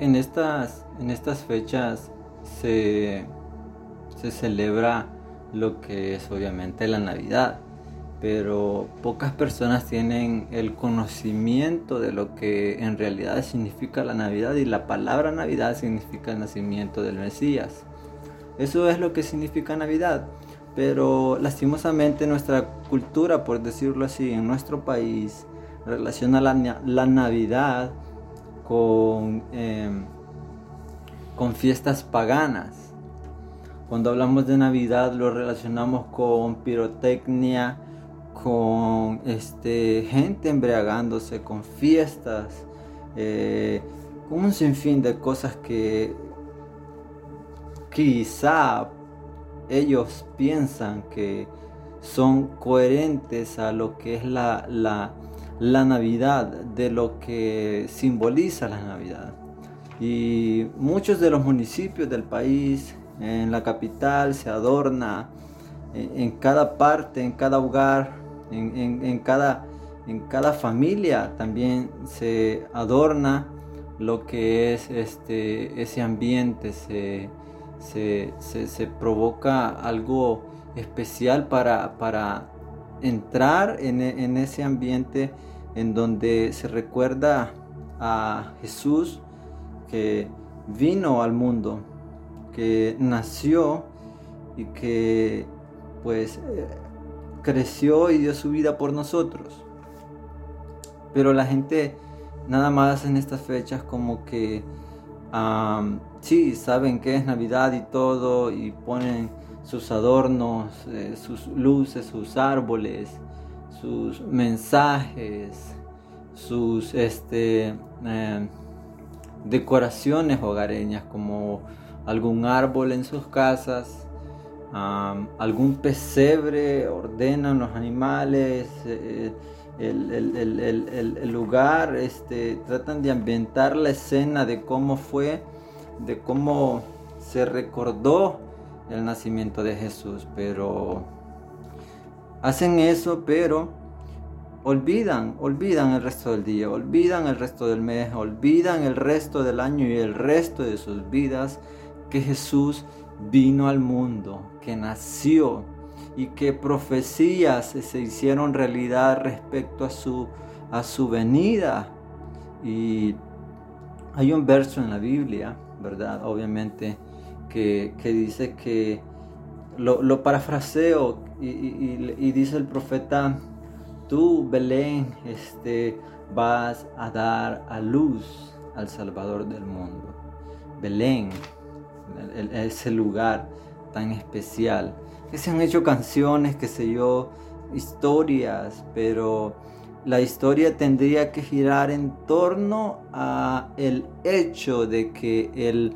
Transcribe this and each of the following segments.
En estas, en estas fechas se, se celebra lo que es obviamente la Navidad, pero pocas personas tienen el conocimiento de lo que en realidad significa la Navidad y la palabra Navidad significa el nacimiento del Mesías. Eso es lo que significa Navidad, pero lastimosamente nuestra cultura, por decirlo así, en nuestro país relaciona la, la Navidad con, em, con fiestas paganas. Cuando hablamos de Navidad lo relacionamos con pirotecnia, con este, gente embriagándose, con fiestas, eh, con un sinfín de cosas que quizá ellos piensan que son coherentes a lo que es la, la, la Navidad, de lo que simboliza la Navidad. Y muchos de los municipios del país, en la capital, se adorna en, cada parte, en cada hogar, en, cada, en cada familia también se adorna lo que es este, ese ambiente, se, se, provoca algo especial para, para entrar en, en, ese ambiente en donde se recuerda a Jesús que vino al mundo, que nació y que pues eh, creció y dio su vida por nosotros. Pero la gente nada más en estas fechas como que sí, saben que es Navidad y todo y ponen sus adornos, eh, sus luces, sus árboles, sus mensajes, sus este, eh, decoraciones hogareñas como algún árbol en sus casas, algún pesebre, ordenan los animales, eh, el, lugar, este, tratan de ambientar la escena de cómo fue, de cómo se recordó el nacimiento de Jesús, pero hacen eso, pero olvidan, olvidan el resto del día, olvidan el resto del mes, olvidan el resto del año y el resto de sus vidas que Jesús vino al mundo, que nació y que profecías se hicieron realidad respecto a su, a su venida. Y hay un verso en la Biblia, ¿verdad? Obviamente, que, dice que, lo, parafraseo y, dice el profeta, tú Belén este, vas a dar a luz al Salvador del mundo. Belén, ese lugar tan especial. Que se han hecho canciones, que sé yo, historias, pero la historia tendría que girar en torno a el hecho de que el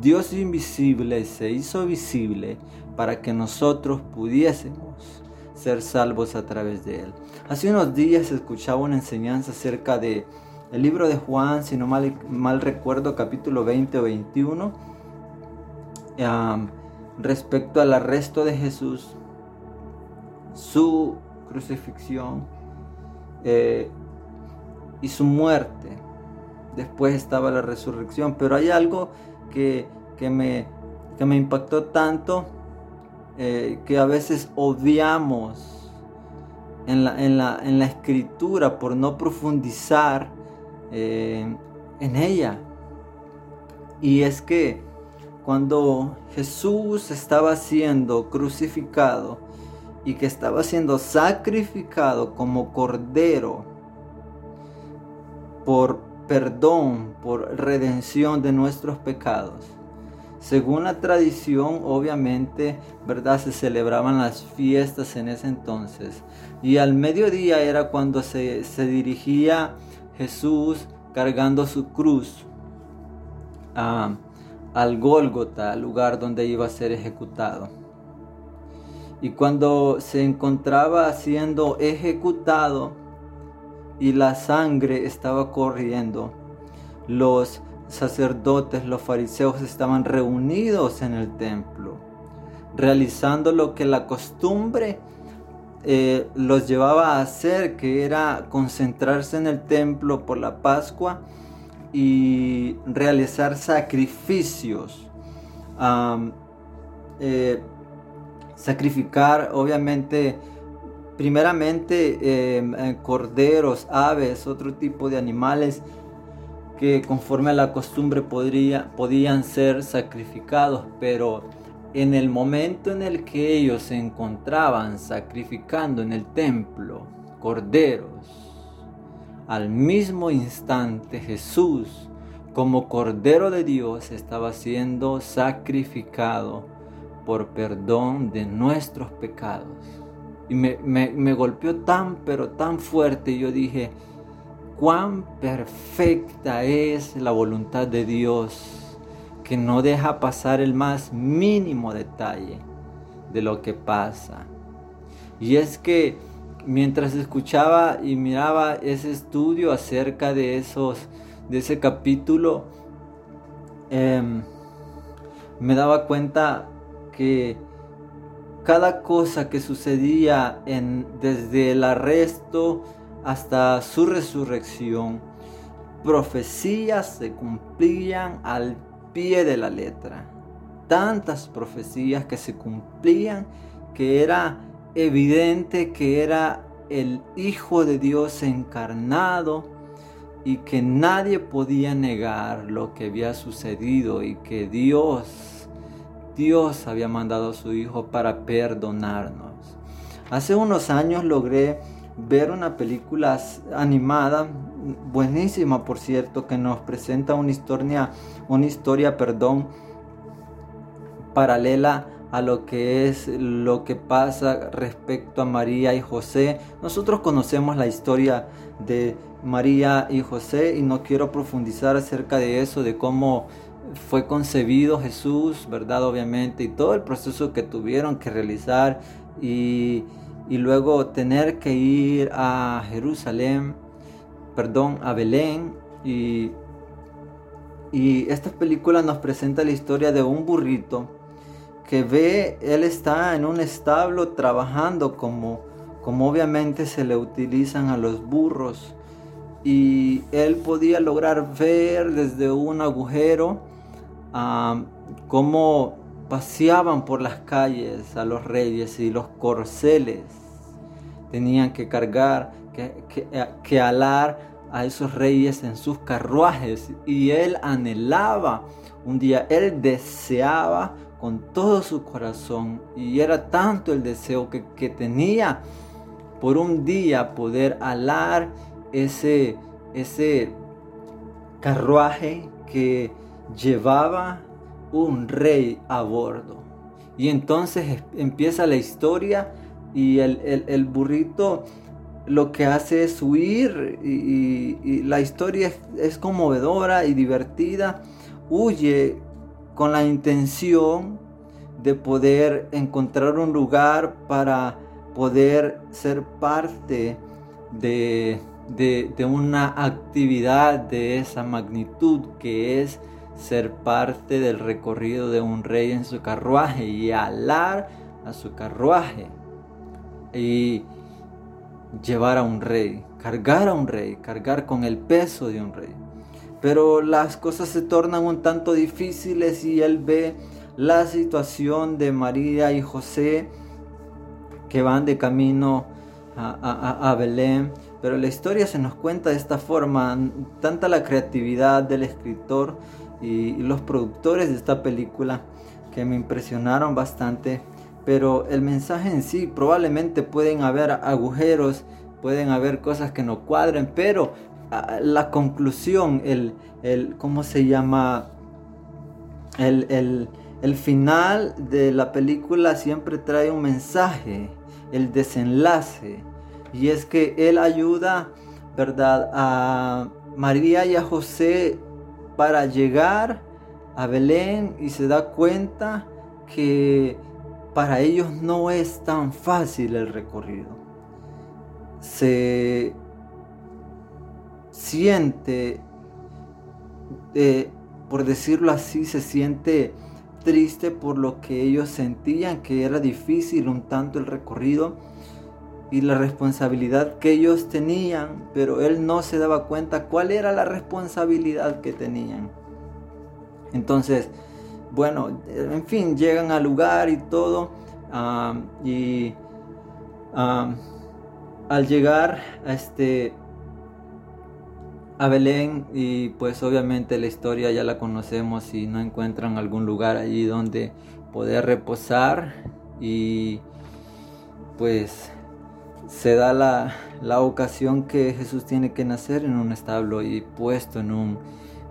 Dios invisible se hizo visible para que nosotros pudiésemos ser salvos a través de él. Hace unos días escuchaba una enseñanza acerca de el libro de Juan, si no mal, mal recuerdo, capítulo 20 o 21 respecto al arresto de Jesús, su crucifixión eh, y su muerte. Después estaba la resurrección, pero hay algo que, me, me impactó tanto eh, que a veces odiamos en la, en la, escritura por no profundizar eh, en ella. Y es que cuando Jesús estaba siendo crucificado y que estaba siendo sacrificado como cordero por perdón, por redención de nuestros pecados. Según la tradición, obviamente, ¿verdad? Se celebraban las fiestas en ese entonces. Y al mediodía era cuando se, dirigía Jesús cargando su cruz. Ah, al Gólgota, lugar donde iba a ser ejecutado. Y cuando se encontraba siendo ejecutado y la sangre estaba corriendo, los sacerdotes, los fariseos estaban reunidos en el templo, realizando lo que la costumbre eh, los llevaba a hacer, que era concentrarse en el templo por la Pascua y realizar sacrificios. Eh, sacrificar, obviamente, primeramente em, eh, corderos, aves, otro tipo de animales que conforme a la costumbre podría, podían ser sacrificados, pero en el momento en el que ellos se encontraban sacrificando en el templo corderos, al mismo instante Jesús, como Cordero de Dios, estaba siendo sacrificado por perdón de nuestros pecados. Y me, me, golpeó tan, pero tan fuerte. Yo dije, cuán perfecta es la voluntad de Dios, que no deja pasar el más mínimo detalle de lo que pasa. Y es que mientras escuchaba y miraba ese estudio acerca de esos, de ese capítulo, em, me daba cuenta que cada cosa que sucedía desde el arresto hasta su resurrección, profecías se cumplían al pie de la letra. Tantas profecías que se cumplían que era evidente que era el Hijo de Dios encarnado y que nadie podía negar lo que había sucedido y que Dios Dios había mandado a su Hijo para perdonarnos. Hace unos años logré ver una película animada, buenísima por cierto, que nos presenta una historia, una historia, perdón, paralela a lo que es lo que pasa respecto a María y José. Nosotros conocemos la historia de María y José y no quiero profundizar acerca de eso, de cómo fue concebido Jesús, ¿verdad? Obviamente, y todo el proceso que tuvieron que realizar y, luego tener que ir a Jerusalén, perdón, a Belén. Y, y esta película nos presenta la historia de un burrito que ve, él está en un establo trabajando como, como obviamente se le utilizan a los burros. Y él podía lograr ver desde un agujero cómo paseaban por las calles a los reyes y los corceles tenían que cargar, que, que, alar a esos reyes en sus carruajes. Y él anhelaba un día, él deseaba con todo su corazón y era tanto el deseo que, que tenía por un día poder alar ese, ese carruaje que llevaba un rey a bordo. Y entonces empieza la historia y el, burrito lo que hace es huir y, la historia es, conmovedora y divertida. Huye con la intención de poder encontrar un lugar para poder ser parte de, de una actividad de esa magnitud que es ser parte del recorrido de un rey en su carruaje y alar a su carruaje y llevar a un rey, cargar a un rey, cargar con el peso de un rey. Pero las cosas se tornan un tanto difíciles y él ve la situación de María y José que van de camino a, a Belén. Pero la historia se nos cuenta de esta forma, tanta la creatividad del escritor y, los productores de esta película que me impresionaron bastante. Pero el mensaje en sí, probablemente pueden haber agujeros, pueden haber cosas que no cuadren, pero ah, la conclusión, el, el ¿cómo se llama? El, el, el final de la película siempre trae un mensaje, el desenlace. Y es que Él ayuda, ¿verdad? A María y a José para llegar a Belén y se da cuenta que para ellos no es tan fácil el recorrido. Se siente, eh, por decirlo así, se siente triste por lo que ellos sentían que era difícil un tanto el recorrido y la responsabilidad que ellos tenían, pero él no se daba cuenta cuál era la responsabilidad que tenían. Entonces, bueno, en fin, llegan al lugar y todo, y al llegar a este a Belén y pues obviamente la historia ya la conocemos y no encuentran algún lugar allí donde poder reposar y pues se da la, ocasión que Jesús tiene que nacer en un establo y puesto en un,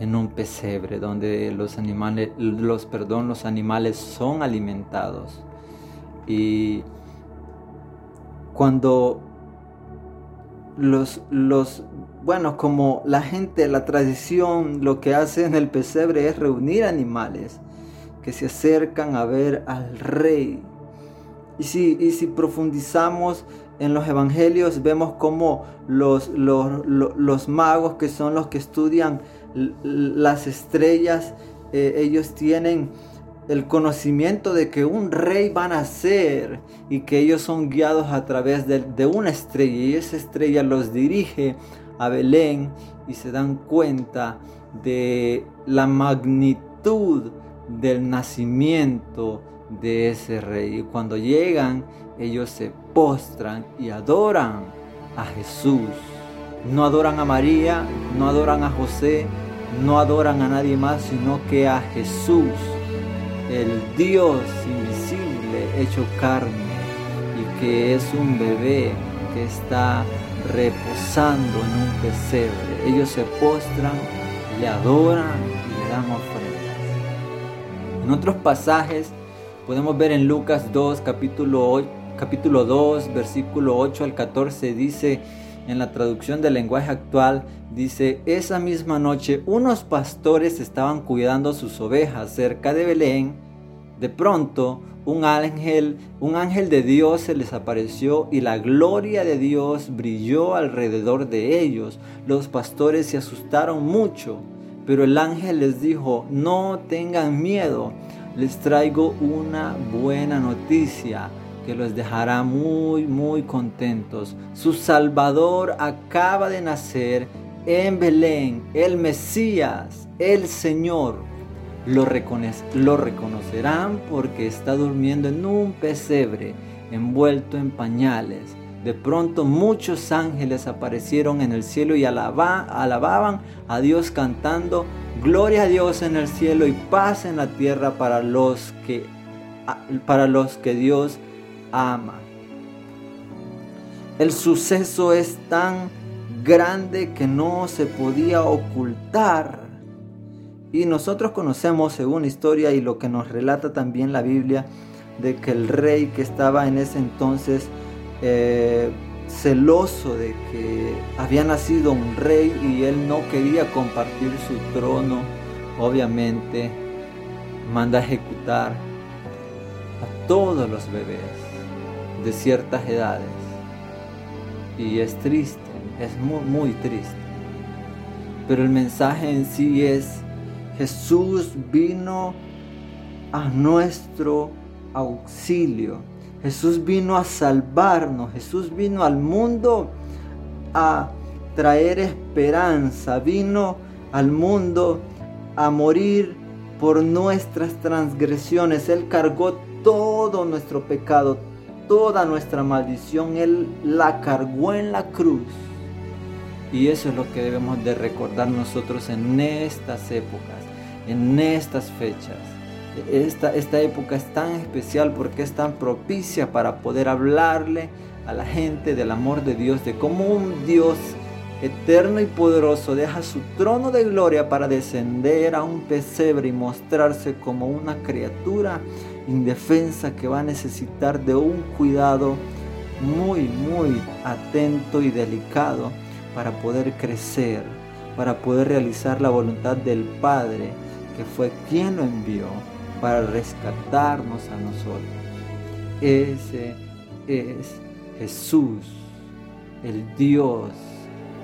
en un pesebre donde los animales, los, perdón, los animales son alimentados. Y cuando los, los, bueno, como la gente, la tradición, lo que hace en el pesebre es reunir animales que se acercan a ver al rey. Y si, y si profundizamos en los evangelios vemos como los, los, magos, que son los que estudian las estrellas, eh, ellos tienen el conocimiento de que un rey va a nacer y que ellos son guiados a través de, de una estrella y esa estrella los dirige a Belén y se dan cuenta de la magnitud del nacimiento de ese rey. Y cuando llegan, ellos se postran y adoran a Jesús. No adoran a María, no adoran a José, no adoran a nadie más, sino que a Jesús, el Dios invisible hecho carne y que es un bebé que está reposando en un pesebre. Ellos se postran, le adoran y le dan ofrendas. En otros pasajes podemos ver en Lucas 2, capítulo 8, capítulo 2, versículo 8 al 14 dice, en la traducción del lenguaje actual, dice, esa misma noche unos pastores estaban cuidando sus ovejas cerca de Belén. De pronto, un ángel, un ángel de Dios se les apareció y la gloria de Dios brilló alrededor de ellos. Los pastores se asustaron mucho, pero el ángel les dijo, no tengan miedo, les traigo una buena noticia que los dejará muy, muy contentos. Su Salvador acaba de nacer en Belén, el Mesías, el Señor. Lo, lo reconocerán porque está durmiendo en un pesebre envuelto en pañales. De pronto muchos ángeles aparecieron en el cielo y alababan a Dios cantando, Gloria a Dios en el cielo y paz en la tierra para los que, para los que Dios ama. El suceso es tan grande que no se podía ocultar. Y nosotros conocemos, según historia y lo que nos relata también la Biblia, de que el rey que estaba en ese entonces eh, celoso de que había nacido un rey y él no quería compartir su trono, obviamente manda a ejecutar a todos los bebés de ciertas edades. Y es triste, es muy, muy triste. Pero el mensaje en sí es, Jesús vino a nuestro auxilio. Jesús vino a salvarnos. Jesús vino al mundo a traer esperanza. Vino al mundo a morir por nuestras transgresiones. Él cargó todo nuestro pecado, toda nuestra maldición, Él la cargó en la cruz. Y eso es lo que debemos de recordar nosotros en estas épocas, en estas fechas. Esta, esta época es tan especial porque es tan propicia para poder hablarle a la gente del amor de Dios, de cómo un Dios eterno y poderoso deja su trono de gloria para descender a un pesebre y mostrarse como una criatura indefensa que va a necesitar de un cuidado muy, muy atento y delicado para poder crecer, para poder realizar la voluntad del Padre, que fue quien lo envió para rescatarnos a nosotros. Ese es Jesús, el Dios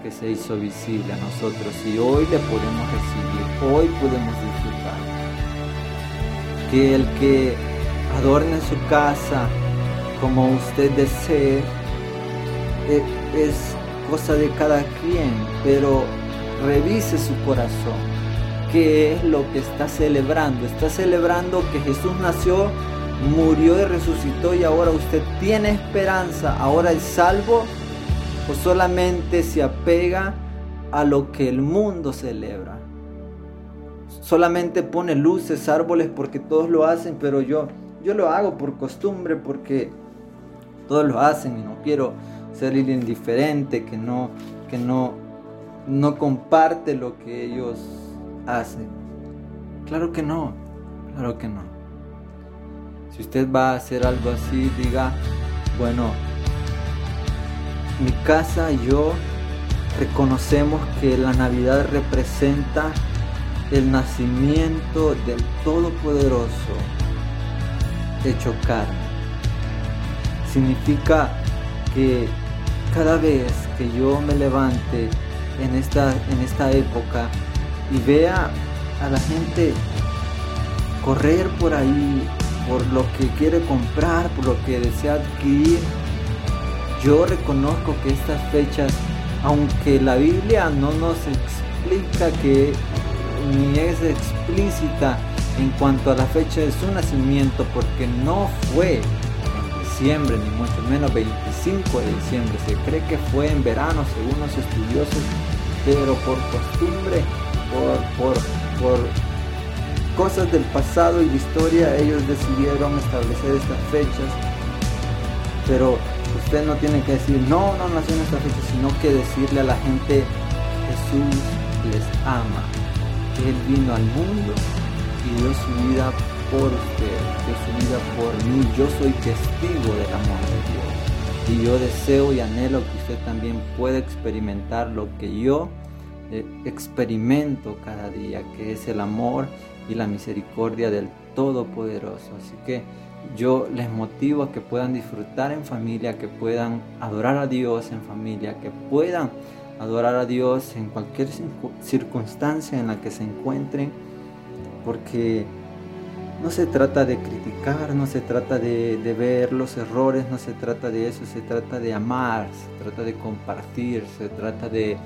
que se hizo visible a nosotros y hoy le podemos recibir, hoy podemos disfrutar. Que el que adorne su casa como usted desee, eh, es cosa de cada quien, pero revise su corazón. ¿Qué es lo que está celebrando? Está celebrando que Jesús nació, murió y resucitó y ahora usted tiene esperanza, ahora es salvo o solamente se apega a lo que el mundo celebra. Solamente pone luces, árboles porque todos lo hacen, pero yo yo lo hago por costumbre porque todos lo hacen y no quiero ser indiferente que no que no no comparte lo que ellos hacen. Claro que no, claro que no. Si usted va a hacer algo así, diga, bueno, mi casa y yo reconocemos que la Navidad representa el nacimiento del Todopoderoso hecho carne. Significa que cada vez que yo me levante en esta, en esta época y vea a la gente correr por ahí, por lo que quiere comprar, por lo que desea adquirir, yo reconozco que estas fechas, aunque la Biblia no nos explica que ni es explícita en cuanto a la fecha de su nacimiento, porque no fue en diciembre, ni mucho menos 25 de diciembre, se cree que fue en verano según los estudiosos, pero por costumbre, por, por, por cosas del pasado y la historia, ellos decidieron establecer estas fechas, pero usted no tiene que decir, no, no nació en esta fecha, sino que decirle a la gente, Jesús les ama, Él vino al mundo y dio su vida por usted, dio su vida por mí. Yo soy testigo del amor de Dios. Y yo deseo y anhelo que usted también pueda experimentar lo que yo experimento cada día, que es el amor y la misericordia del Todopoderoso. Así que yo les motivo a que puedan disfrutar en familia, que puedan adorar a Dios en familia, que puedan adorar a Dios en cualquier circunstancia en la que se encuentren porque no se trata de criticar, no se trata de, ver los errores, no se trata de eso, se trata de amar, se trata de compartir, se trata de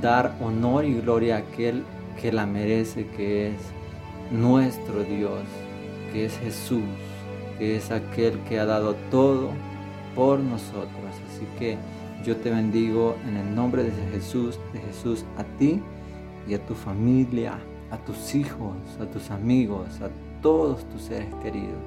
dar honor y gloria a aquel que la merece, que es nuestro Dios, que es Jesús, que es aquel que ha dado todo por nosotros. Así que yo te bendigo en el nombre de Jesús, de Jesús a ti y a tu familia a tus hijos, a tus amigos, a todos tus seres queridos.